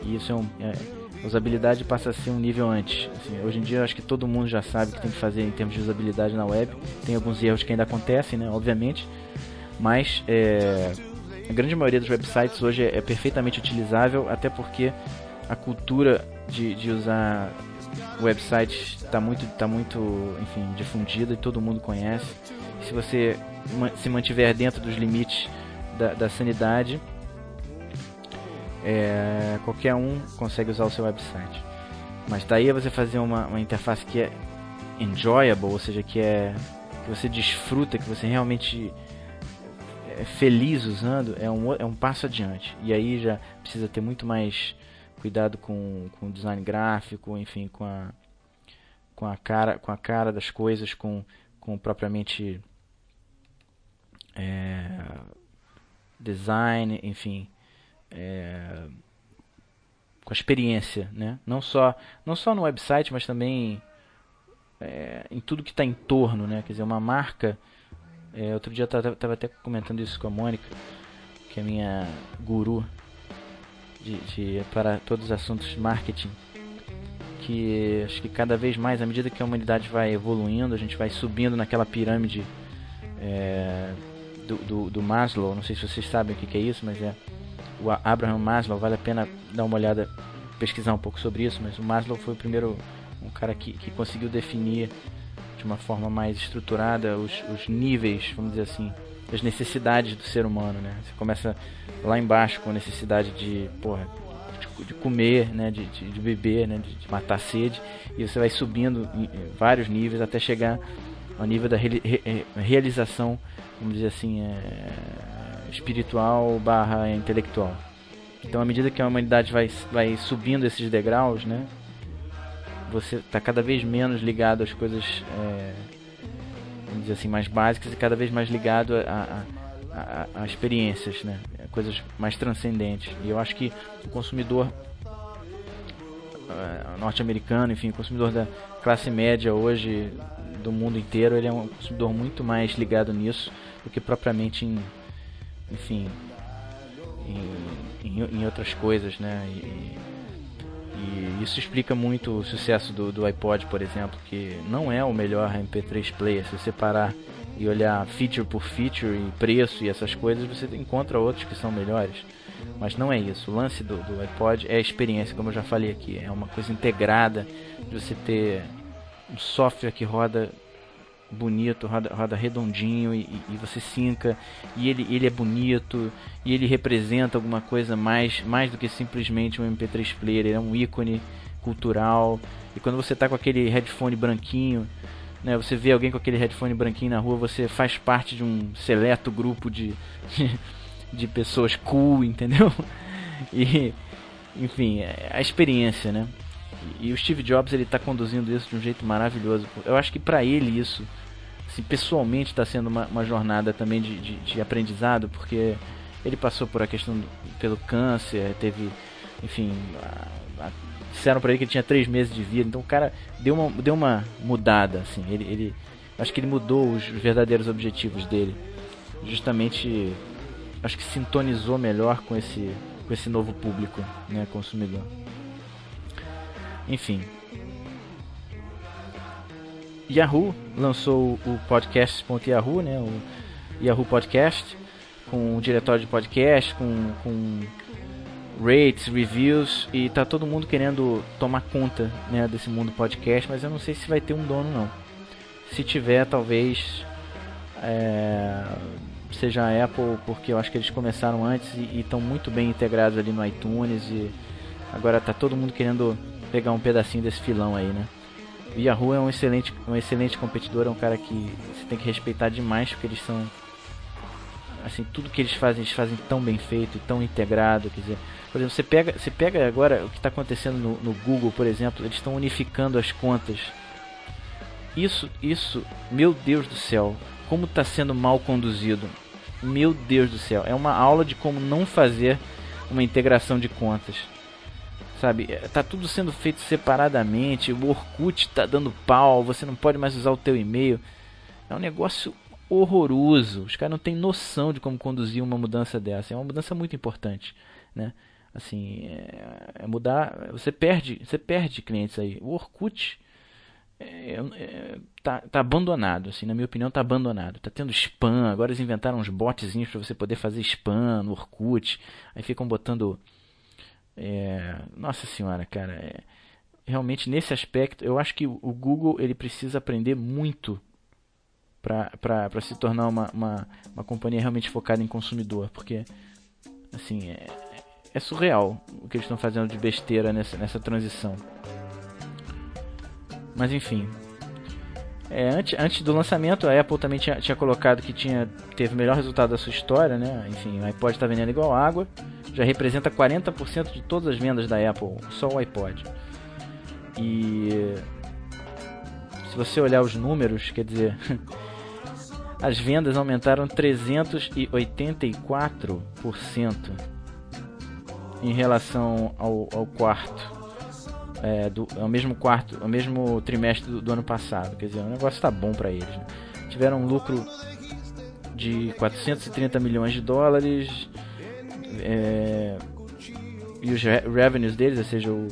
E isso é um é, a usabilidade passa a ser um nível antes. Assim, hoje em dia acho que todo mundo já sabe o que tem que fazer em termos de usabilidade na web. Tem alguns erros que ainda acontecem, né, obviamente, mas é, a grande maioria dos websites hoje é, é perfeitamente utilizável, até porque a cultura de, de usar websites está muito, tá muito enfim, difundida e todo mundo conhece. Se você se mantiver dentro dos limites da, da sanidade, é, qualquer um consegue usar o seu website. Mas daí você fazer uma, uma interface que é enjoyable, ou seja, que é que você desfruta, que você realmente é feliz usando é um, é um passo adiante. E aí já precisa ter muito mais cuidado com, com o design gráfico, enfim, com a, com a cara com a cara das coisas, com, com propriamente é, design, enfim, é, com a experiência, né? Não só não só no website, mas também é, em tudo que está em torno, né? Quer dizer, uma marca é, outro dia eu estava até comentando isso com a Mônica, que é minha guru de, de, para todos os assuntos de marketing. Que acho que cada vez mais, à medida que a humanidade vai evoluindo, a gente vai subindo naquela pirâmide é, do, do, do, Maslow. Não sei se vocês sabem o que, que é isso, mas é o Abraham Maslow. Vale a pena dar uma olhada, pesquisar um pouco sobre isso. Mas o Maslow foi o primeiro um cara que, que conseguiu definir de uma forma mais estruturada os, os níveis, vamos dizer assim, das necessidades do ser humano, né? Você começa lá embaixo com a necessidade de, porra, de, de comer, né? De, de, de beber, né? De, matar sede e você vai subindo em, em vários níveis até chegar ao nível da re, re, realização, vamos dizer assim, é, espiritual barra intelectual. Então, à medida que a humanidade vai, vai subindo esses degraus, né? você está cada vez menos ligado às coisas, é, vamos dizer assim, mais básicas e cada vez mais ligado a, a, a, a experiências, né? coisas mais transcendentes. E eu acho que o consumidor uh, norte-americano, enfim, o consumidor da classe média hoje do mundo inteiro, ele é um consumidor muito mais ligado nisso do que propriamente em, enfim, em, em, em outras coisas, né? E, e isso explica muito o sucesso do, do iPod, por exemplo, que não é o melhor MP3 player. Se você parar e olhar feature por feature e preço e essas coisas, você encontra outros que são melhores. Mas não é isso. O lance do, do iPod é a experiência, como eu já falei aqui. É uma coisa integrada de você ter um software que roda bonito, roda, roda redondinho e, e, você sinca e ele, ele é bonito e ele representa alguma coisa mais, mais do que simplesmente um MP3 player, ele é um ícone cultural. E quando você está com aquele headphone branquinho, né, você vê alguém com aquele headphone branquinho na rua, você faz parte de um seleto grupo de, de, de pessoas cool, entendeu? E enfim, é a experiência, né? E o Steve Jobs ele está conduzindo isso de um jeito maravilhoso. Eu acho que para ele isso assim, pessoalmente está sendo uma, uma, jornada também de, de, de, aprendizado, porque ele passou por a questão do, pelo câncer, teve, enfim, a, a, disseram para ele que ele tinha três meses de vida, então o cara deu uma, deu uma mudada, assim, ele, ele acho que ele mudou os, os verdadeiros objetivos dele, justamente, acho que sintonizou melhor com esse, com esse novo público, né, consumidor. Enfim, Yahoo lançou o podcast.yahoo, né, o Yahoo Podcast, com o diretório de podcast, com, com rates, reviews, e tá todo mundo querendo tomar conta né, desse mundo podcast, mas eu não sei se vai ter um dono não. Se tiver, talvez é, seja a Apple, porque eu acho que eles começaram antes e estão muito bem integrados ali no iTunes e agora tá todo mundo querendo pegar um pedacinho desse filão aí, né? Yahoo é um excelente, um excelente competidor, é um cara que você tem que respeitar demais, porque eles são assim, tudo que eles fazem, eles fazem tão bem feito, tão integrado, quer dizer, por exemplo, você pega, você pega agora o que está acontecendo no, no Google, por exemplo, eles estão unificando as contas. Isso, isso, meu Deus do céu, como está sendo mal conduzido. Meu Deus do céu, é uma aula de como não fazer uma integração de contas. Sabe, é, tá tudo sendo feito separadamente, o Orkut tá dando pau, você não pode mais usar o teu e-mail. É um negócio horroroso. Os caras não têm noção de como conduzir uma mudança dessa. É uma mudança muito importante, né? Assim, é, é mudar, você perde, você perde clientes aí. O Orkut é, é, tá, tá abandonado, assim, na minha opinião tá abandonado. Tá tendo spam, agora eles inventaram uns botzinhos para você poder fazer spam no Orkut. Aí ficam botando é, nossa senhora, cara, é, realmente nesse aspecto, eu acho que o Google ele precisa aprender muito para se tornar uma, uma, uma companhia realmente focada em consumidor, porque assim é, é surreal o que eles estão fazendo de besteira nessa, nessa transição. Mas enfim. É, antes, antes do lançamento, a Apple também tinha, tinha colocado que tinha teve o melhor resultado da sua história, né? Enfim, o iPod está vendendo igual água já representa 40% de todas as vendas da Apple, só o iPod. E se você olhar os números, quer dizer, as vendas aumentaram 384% em relação ao, ao quarto. É, do, ao mesmo quarto, ao mesmo trimestre do, do ano passado. Quer dizer, o negócio está bom para eles. Né? Tiveram um lucro de 430 milhões de dólares, é, e os revenues deles, ou seja, o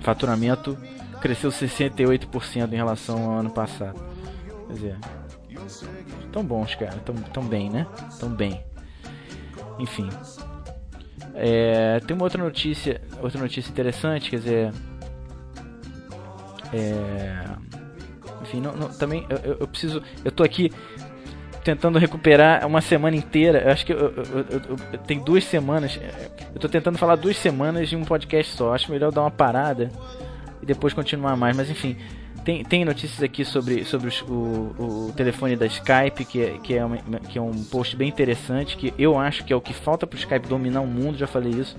faturamento cresceu 68% em relação ao ano passado. Quer dizer, tão bons, cara, tão, tão bem, né? Tão bem. Enfim. É, tem uma outra notícia, outra notícia interessante, quer dizer, é, enfim, não, não, também eu, eu, preciso, eu tô aqui tentando recuperar uma semana inteira. Eu acho que eu, eu, eu tem duas semanas. Eu tô tentando falar duas semanas de um podcast só. Acho melhor dar uma parada e depois continuar mais. Mas enfim, tem, tem notícias aqui sobre, sobre o, o, o telefone da Skype, que é, que, é uma, que é um post bem interessante. Que eu acho que é o que falta pro Skype dominar o mundo. Já falei isso.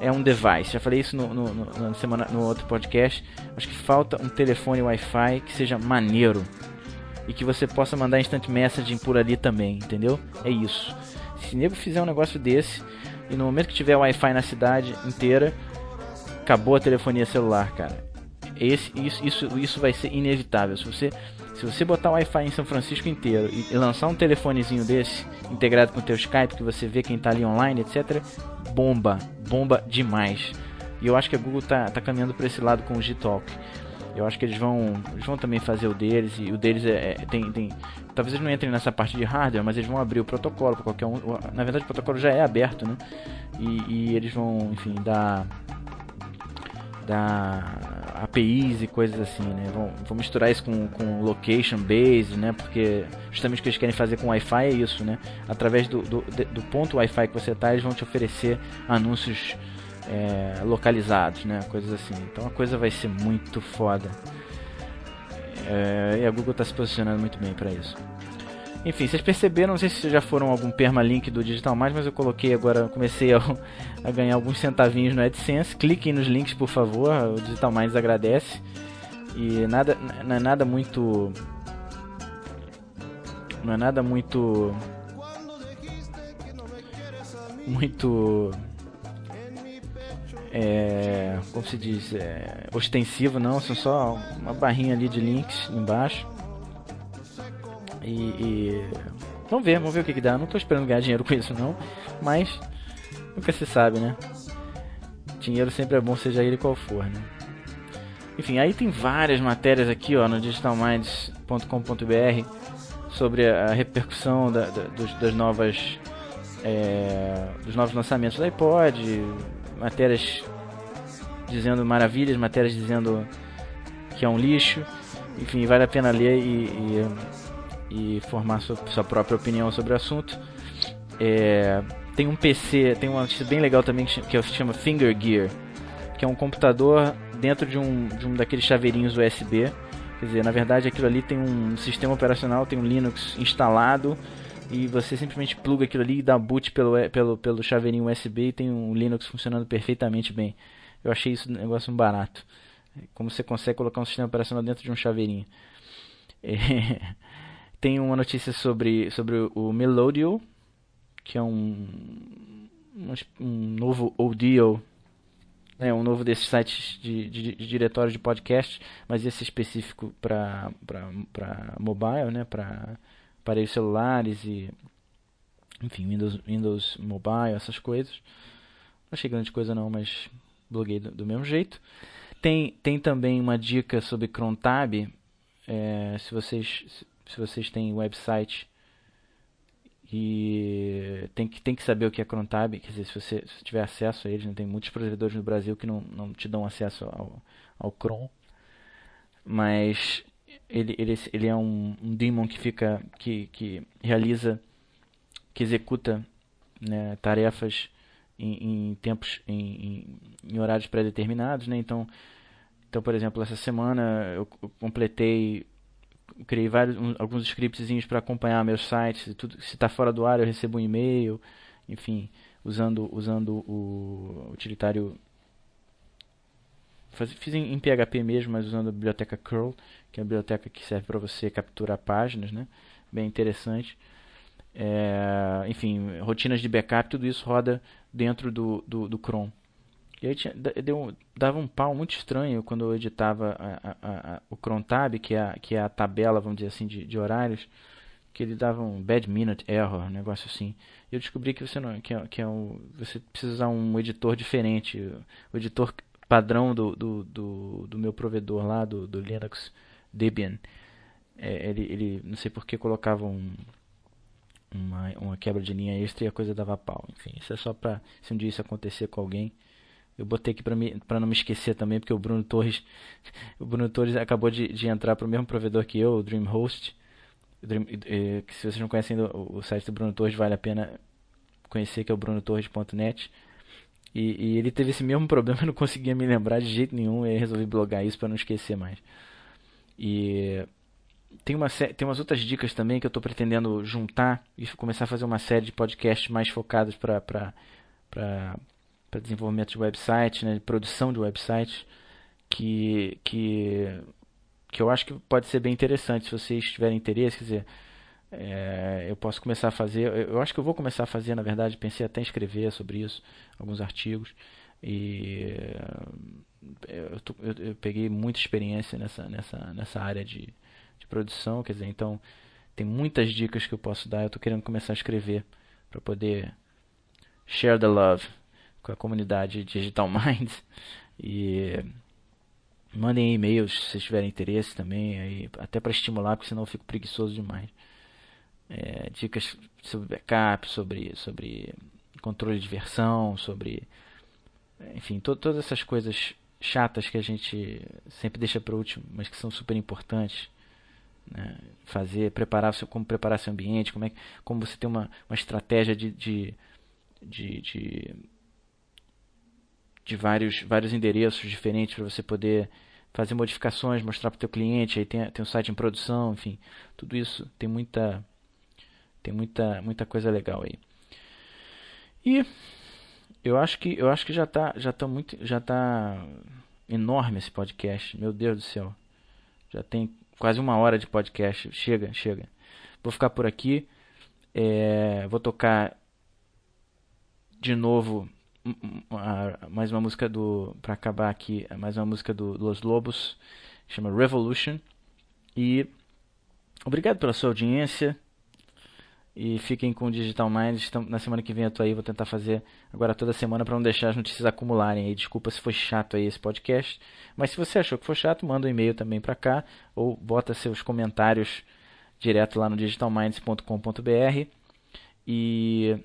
É um device. Já falei isso no, no, no, semana, no outro podcast. Acho que falta um telefone Wi-Fi que seja maneiro e que você possa mandar instant messaging por ali também, entendeu? É isso. Se nego fizer um negócio desse e no momento que tiver Wi-Fi na cidade inteira, acabou a telefonia celular, cara. Esse, isso, isso, isso vai ser inevitável. Se você, se você botar Wi-Fi em São Francisco inteiro e, e lançar um telefonezinho desse integrado com o teu Skype, que você vê quem está ali online, etc., bomba, bomba demais. E eu acho que a Google tá, tá caminhando para esse lado com o G-Talk. Eu acho que eles vão, eles vão também fazer o deles e o deles é, é, tem, tem, talvez eles não entrem nessa parte de hardware, mas eles vão abrir o protocolo para qualquer um. Na verdade, o protocolo já é aberto, né? E, e eles vão, enfim, dar dar APIs e coisas assim, né? Vão, vão misturar isso com, com location base, né? Porque justamente o que eles querem fazer com Wi-Fi é isso, né? Através do, do, do ponto Wi-Fi que você está, eles vão te oferecer anúncios é, localizados, né? Coisas assim. Então a coisa vai ser muito foda. É, e a Google está se posicionando muito bem para isso. Enfim, vocês perceberam, não sei se já foram algum permalink do Digital Mais, mas eu coloquei agora, comecei a, a, ganhar alguns centavinhos no AdSense. Cliquem nos links, por favor, o Digital Mais agradece. E nada, não é nada muito. Não é nada muito. Muito é, como se diz, é, ostensivo, não, são só uma barrinha ali de links embaixo. E, e, vamos ver, vamos ver o que, que dá. Não estou esperando ganhar dinheiro com isso não, mas nunca se sabe, né? Dinheiro sempre é bom, seja ele qual for, né? Enfim, aí tem várias matérias aqui ó, no digitalminds.com.br sobre a repercussão da, da, dos, das novas é, dos novos lançamentos do iPod, matérias dizendo maravilhas, matérias dizendo que é um lixo. Enfim, vale a pena ler e, e, e formar sua, sua, própria opinião sobre o assunto. É, tem um PC, tem uma notícia bem legal também que, que se chama Finger Gear, que é um computador dentro de um, de um daqueles chaveirinhos USB. Quer dizer, na verdade aquilo ali tem um sistema operacional, tem um Linux instalado e você simplesmente pluga aquilo ali e dá boot pelo, pelo, pelo chaveirinho USB e tem um Linux funcionando perfeitamente bem. Eu achei isso um negócio barato. Como você consegue colocar um sistema operacional dentro de um chaveirinho. É, tem uma notícia sobre, sobre o Melodio, que é um, um novo audio, né, um novo desses sites de, de, de diretório de podcast, mas esse específico para mobile, né, para aparelhos celulares e enfim, Windows, Windows Mobile, essas coisas. Não achei grande coisa não, mas bloguei do, do mesmo jeito. Tem, tem também uma dica sobre Crontab. É, se vocês se vocês têm website e tem que, tem que saber o que é Crontab, quer dizer, se você se tiver acesso a eles, né, tem muitos provedores no Brasil que não, não te dão acesso ao, ao Cron, mas ele, ele, ele é um, um daemon que fica, que, que realiza, que executa né, tarefas em, em tempos, em, em, em horários pré-determinados, né, então, então, por exemplo, essa semana eu, eu completei criei vários, um, alguns scriptzinhos para acompanhar meus sites. Tudo, se está fora do ar, eu recebo um e-mail. Enfim, usando, usando o utilitário. Faz, fiz em, em, PHP mesmo, mas usando a biblioteca curl, que é a biblioteca que serve para você capturar páginas, né? Bem interessante. É, enfim, rotinas de backup, tudo isso roda dentro do, do, do Chrome. E aí tinha, deu, dava um pau muito estranho quando eu editava a, a, a, o Crontab, que é, que é a tabela, vamos dizer assim, de, de horários, que ele dava um bad minute error, um negócio assim. E eu descobri que você não, que é, que é um, você precisa usar um editor diferente, o editor padrão do, do, do, do meu provedor lá, do, do Linux Debian. É, ele, ele, não sei por que colocava um, uma, uma quebra de linha extra e a coisa dava pau. Enfim, isso é só para se um dia isso acontecer com alguém eu botei aqui para não me esquecer também, porque o Bruno Torres, o Bruno Torres acabou de, de entrar para o mesmo provedor que eu, o DreamHost. Dream, eh, que se vocês não conhecem o, o, site do Bruno Torres, vale a pena conhecer, que é o brunotorres.net. E, e, ele teve esse mesmo problema, eu não conseguia me lembrar de jeito nenhum, e resolvi blogar isso para não esquecer mais. E tem, uma, tem umas outras dicas também que eu estou pretendendo juntar e começar a fazer uma série de podcasts mais focados para para desenvolvimento de website, né, de produção de websites, que, que, que eu acho que pode ser bem interessante. Se vocês tiverem interesse, quer dizer, é, eu posso começar a fazer, eu acho que eu vou começar a fazer, na verdade, pensei até em escrever sobre isso, alguns artigos, e eu, tô, eu, eu peguei muita experiência nessa, nessa, nessa área de, de produção, quer dizer, então tem muitas dicas que eu posso dar, eu estou querendo começar a escrever para poder share the love com a comunidade Digital Minds e mandem e-mails se tiverem interesse também, aí, até para estimular, porque senão eu fico preguiçoso demais. É, dicas sobre backup, sobre, sobre controle de versão, sobre. Enfim, to todas essas coisas chatas que a gente sempre deixa para o último, mas que são super importantes. Né? Fazer, preparar seu, como preparar seu ambiente, como, é, como você ter uma, uma estratégia de, de, de, de de vários, vários endereços diferentes para você poder fazer modificações, mostrar para o teu cliente, aí tem, tem um site em produção, enfim, tudo isso tem muita tem muita muita coisa legal aí. E eu acho que eu acho que já tá já tá muito já tá enorme esse podcast, meu Deus do céu. Já tem quase uma hora de podcast. Chega, chega. Vou ficar por aqui. É, vou tocar de novo mais uma música do para acabar aqui mais uma música do Los Lobos chama Revolution. E obrigado pela sua audiência. E fiquem com o Digital Minds. Na semana que vem eu tô aí vou tentar fazer agora toda semana para não deixar as notícias acumularem aí. Desculpa se foi chato aí esse podcast. Mas se você achou que foi chato manda um e-mail também para cá ou bota seus comentários direto lá no digitalminds.com.br e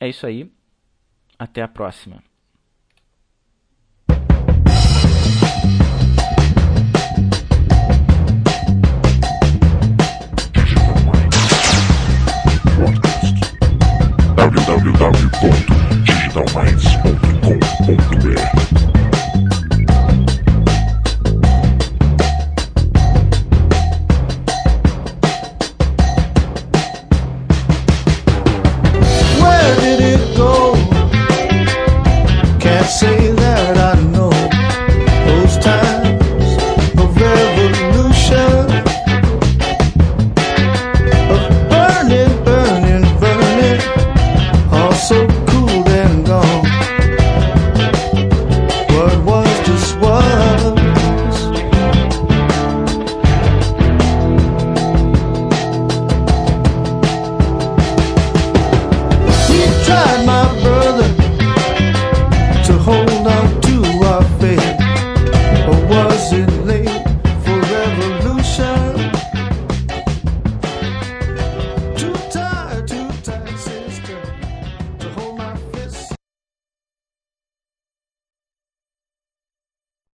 é isso aí até a próxima. www.digitalminds.com.br